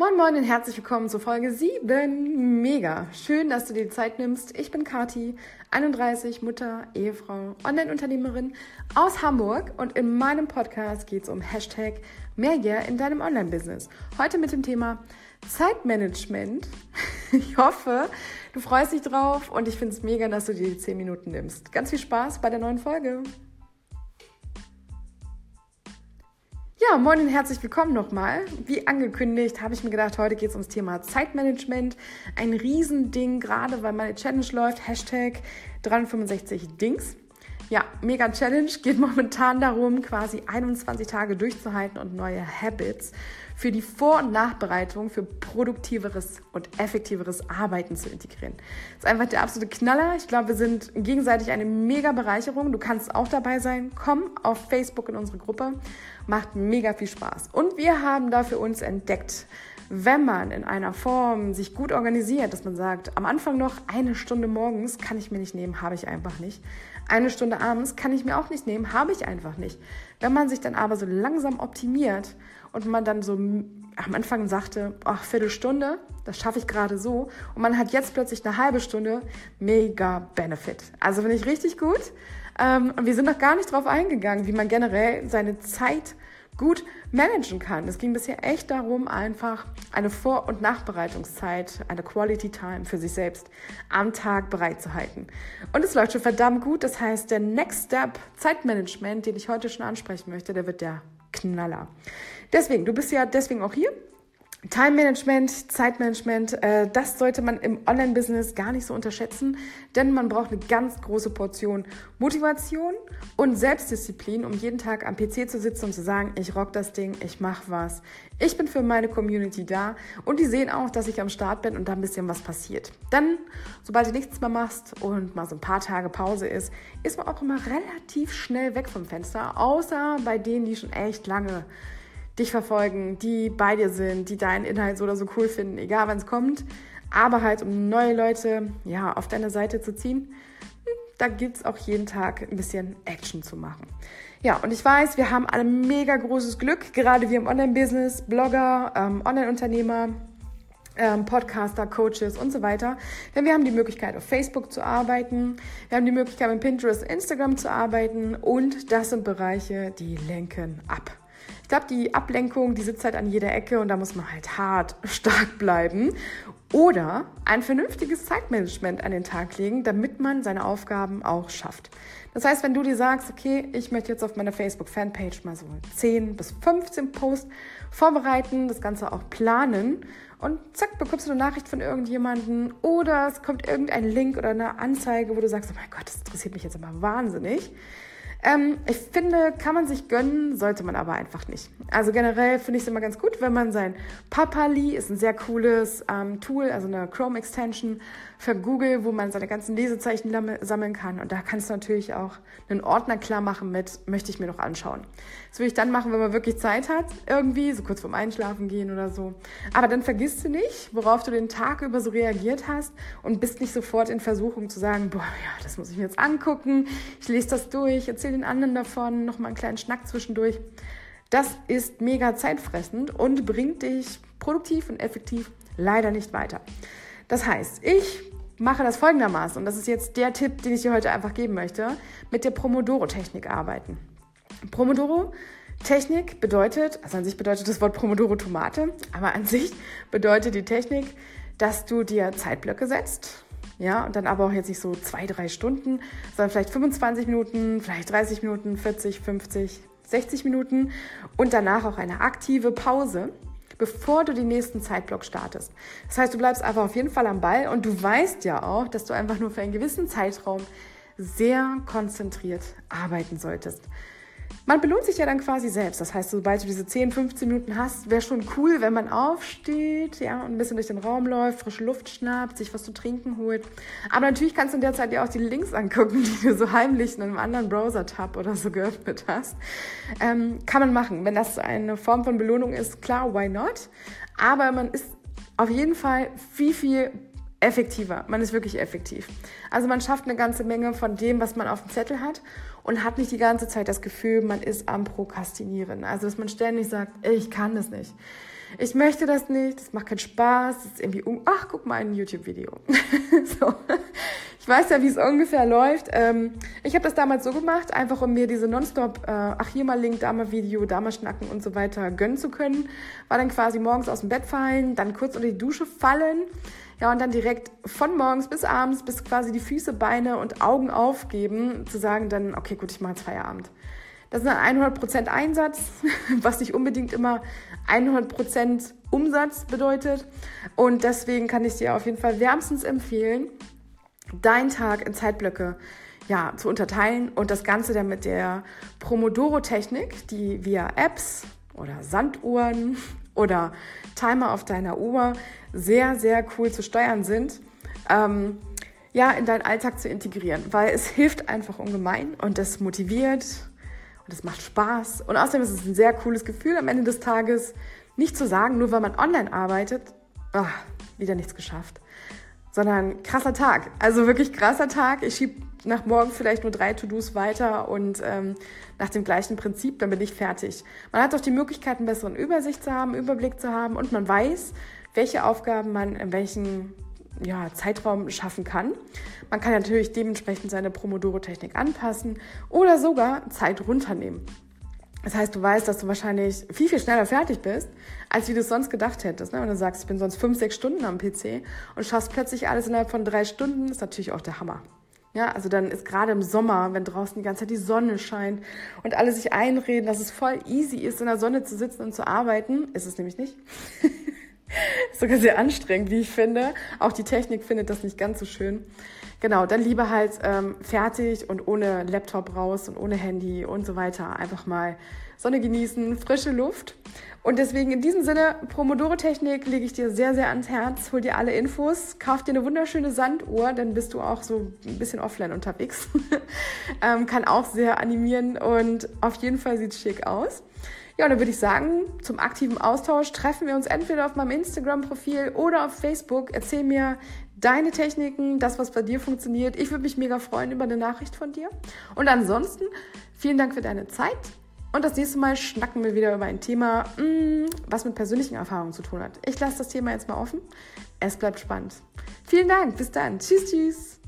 Moin Moin und herzlich willkommen zu Folge 7. Mega. Schön, dass du dir die Zeit nimmst. Ich bin Kati, 31, Mutter, Ehefrau, Online-Unternehmerin aus Hamburg und in meinem Podcast geht es um Hashtag Mehrjahr in deinem Online-Business. Heute mit dem Thema Zeitmanagement. Ich hoffe, du freust dich drauf und ich finde es mega, dass du dir die 10 Minuten nimmst. Ganz viel Spaß bei der neuen Folge. Ja, moin und herzlich willkommen nochmal. Wie angekündigt, habe ich mir gedacht, heute geht es ums Thema Zeitmanagement. Ein Riesending, gerade weil meine Challenge läuft. Hashtag 365 Dings. Ja, mega Challenge geht momentan darum, quasi 21 Tage durchzuhalten und neue Habits für die Vor- und Nachbereitung für produktiveres und effektiveres Arbeiten zu integrieren. Das ist einfach der absolute Knaller. Ich glaube, wir sind gegenseitig eine mega Bereicherung. Du kannst auch dabei sein. Komm auf Facebook in unsere Gruppe. Macht mega viel Spaß. Und wir haben da für uns entdeckt, wenn man in einer Form sich gut organisiert, dass man sagt, am Anfang noch eine Stunde morgens kann ich mir nicht nehmen, habe ich einfach nicht. Eine Stunde abends kann ich mir auch nicht nehmen, habe ich einfach nicht. Wenn man sich dann aber so langsam optimiert und man dann so am Anfang sagte, ach, Viertelstunde, das schaffe ich gerade so, und man hat jetzt plötzlich eine halbe Stunde, mega Benefit. Also finde ich richtig gut. Ähm, und wir sind noch gar nicht drauf eingegangen, wie man generell seine Zeit gut managen kann. Es ging bisher echt darum, einfach eine Vor- und Nachbereitungszeit, eine Quality Time für sich selbst am Tag bereitzuhalten. Und es läuft schon verdammt gut. Das heißt, der Next Step Zeitmanagement, den ich heute schon ansprechen möchte, der wird der Knaller. Deswegen, du bist ja deswegen auch hier. Time Management, Zeitmanagement, äh, das sollte man im Online-Business gar nicht so unterschätzen, denn man braucht eine ganz große Portion Motivation und Selbstdisziplin, um jeden Tag am PC zu sitzen und zu sagen, ich rock das Ding, ich mach was, ich bin für meine Community da und die sehen auch, dass ich am Start bin und da ein bisschen was passiert. Dann, sobald du nichts mehr machst und mal so ein paar Tage Pause ist, ist man auch immer relativ schnell weg vom Fenster, außer bei denen, die schon echt lange dich verfolgen, die bei dir sind, die deinen Inhalt so oder so cool finden, egal wann es kommt. Aber halt, um neue Leute ja, auf deine Seite zu ziehen, hm, da gibt es auch jeden Tag ein bisschen Action zu machen. Ja, und ich weiß, wir haben alle mega großes Glück, gerade wir im Online-Business, Blogger, ähm, Online-Unternehmer, ähm, Podcaster, Coaches und so weiter. Denn wir haben die Möglichkeit, auf Facebook zu arbeiten, wir haben die Möglichkeit, mit Pinterest, Instagram zu arbeiten und das sind Bereiche, die lenken ab glaube, die Ablenkung, die sitzt halt an jeder Ecke und da muss man halt hart stark bleiben. Oder ein vernünftiges Zeitmanagement an den Tag legen, damit man seine Aufgaben auch schafft. Das heißt, wenn du dir sagst, okay, ich möchte jetzt auf meiner Facebook-Fanpage mal so 10 bis 15 Posts vorbereiten, das Ganze auch planen und zack, bekommst du eine Nachricht von irgendjemandem oder es kommt irgendein Link oder eine Anzeige, wo du sagst, oh mein Gott, das interessiert mich jetzt immer wahnsinnig ähm, ich finde, kann man sich gönnen, sollte man aber einfach nicht. Also generell finde ich es immer ganz gut, wenn man sein Papali ist ein sehr cooles ähm, Tool, also eine Chrome Extension für Google, wo man seine ganzen Lesezeichen sammeln kann. Und da kannst du natürlich auch einen Ordner klar machen mit, möchte ich mir noch anschauen. Das würde ich dann machen, wenn man wirklich Zeit hat, irgendwie, so kurz vorm Einschlafen gehen oder so. Aber dann vergisst du nicht, worauf du den Tag über so reagiert hast und bist nicht sofort in Versuchung zu sagen, boah, ja, das muss ich mir jetzt angucken, ich lese das durch, erzähle den anderen davon, nochmal einen kleinen Schnack zwischendurch. Das ist mega zeitfressend und bringt dich produktiv und effektiv leider nicht weiter. Das heißt, ich mache das folgendermaßen, und das ist jetzt der Tipp, den ich dir heute einfach geben möchte, mit der Pomodoro-Technik arbeiten. Pomodoro-Technik bedeutet, also an sich bedeutet das Wort Pomodoro Tomate, aber an sich bedeutet die Technik, dass du dir Zeitblöcke setzt, ja, und dann aber auch jetzt nicht so zwei, drei Stunden, sondern vielleicht 25 Minuten, vielleicht 30 Minuten, 40, 50, 60 Minuten und danach auch eine aktive Pause bevor du den nächsten Zeitblock startest. Das heißt, du bleibst einfach auf jeden Fall am Ball und du weißt ja auch, dass du einfach nur für einen gewissen Zeitraum sehr konzentriert arbeiten solltest. Man belohnt sich ja dann quasi selbst. Das heißt, sobald du diese 10, 15 Minuten hast, wäre schon cool, wenn man aufsteht, ja, und ein bisschen durch den Raum läuft, frische Luft schnappt, sich was zu trinken holt. Aber natürlich kannst du in der Zeit ja auch die Links angucken, die du so heimlich in einem anderen Browser-Tab oder so geöffnet hast. Ähm, kann man machen. Wenn das eine Form von Belohnung ist, klar, why not? Aber man ist auf jeden Fall viel, viel effektiver. Man ist wirklich effektiv. Also man schafft eine ganze Menge von dem, was man auf dem Zettel hat und hat nicht die ganze Zeit das Gefühl, man ist am Prokrastinieren. Also dass man ständig sagt, ich kann das nicht. Ich möchte das nicht, das macht keinen Spaß, das ist irgendwie, ach, guck mal ein YouTube-Video. so. Weiß ja, wie es ungefähr läuft. Ähm, ich habe das damals so gemacht, einfach um mir diese Nonstop, äh, ach hier mal Link, da mal Video, da mal Schnacken und so weiter gönnen zu können. War dann quasi morgens aus dem Bett fallen, dann kurz unter die Dusche fallen, ja, und dann direkt von morgens bis abends, bis quasi die Füße, Beine und Augen aufgeben, zu sagen dann, okay, gut, ich mache jetzt Feierabend. Das ist ein 100% Einsatz, was nicht unbedingt immer 100% Umsatz bedeutet. Und deswegen kann ich dir auf jeden Fall wärmstens empfehlen, deinen Tag in Zeitblöcke ja, zu unterteilen und das Ganze dann mit der Promodoro-Technik, die via Apps oder Sanduhren oder Timer auf deiner Uhr sehr, sehr cool zu steuern sind, ähm, ja, in deinen Alltag zu integrieren, weil es hilft einfach ungemein und das motiviert und es macht Spaß. Und außerdem ist es ein sehr cooles Gefühl am Ende des Tages, nicht zu sagen, nur weil man online arbeitet, ach, wieder nichts geschafft, sondern krasser Tag. Also wirklich krasser Tag. Ich schiebe nach morgen vielleicht nur drei To-Dos weiter und ähm, nach dem gleichen Prinzip, dann bin ich fertig. Man hat doch die Möglichkeit, einen besseren Übersicht zu haben, Überblick zu haben und man weiß, welche Aufgaben man in welchem ja, Zeitraum schaffen kann. Man kann natürlich dementsprechend seine Promodoro-Technik anpassen oder sogar Zeit runternehmen. Das heißt, du weißt, dass du wahrscheinlich viel, viel schneller fertig bist, als wie du es sonst gedacht hättest. Ne? Wenn du sagst, ich bin sonst fünf, sechs Stunden am PC und schaffst plötzlich alles innerhalb von drei Stunden, ist natürlich auch der Hammer. Ja, also dann ist gerade im Sommer, wenn draußen die ganze Zeit die Sonne scheint und alle sich einreden, dass es voll easy ist, in der Sonne zu sitzen und zu arbeiten, ist es nämlich nicht. sogar sehr anstrengend, wie ich finde. Auch die Technik findet das nicht ganz so schön. Genau, dann lieber halt ähm, fertig und ohne Laptop raus und ohne Handy und so weiter. Einfach mal Sonne genießen, frische Luft. Und deswegen in diesem Sinne, Promodoro-Technik lege ich dir sehr, sehr ans Herz. Hol dir alle Infos, kauf dir eine wunderschöne Sanduhr, dann bist du auch so ein bisschen offline unterwegs. ähm, kann auch sehr animieren und auf jeden Fall sieht es schick aus. Ja, dann würde ich sagen, zum aktiven Austausch treffen wir uns entweder auf meinem Instagram-Profil oder auf Facebook. Erzähl mir deine Techniken, das, was bei dir funktioniert. Ich würde mich mega freuen über eine Nachricht von dir. Und ansonsten, vielen Dank für deine Zeit. Und das nächste Mal schnacken wir wieder über ein Thema, mm, was mit persönlichen Erfahrungen zu tun hat. Ich lasse das Thema jetzt mal offen. Es bleibt spannend. Vielen Dank. Bis dann. Tschüss, tschüss.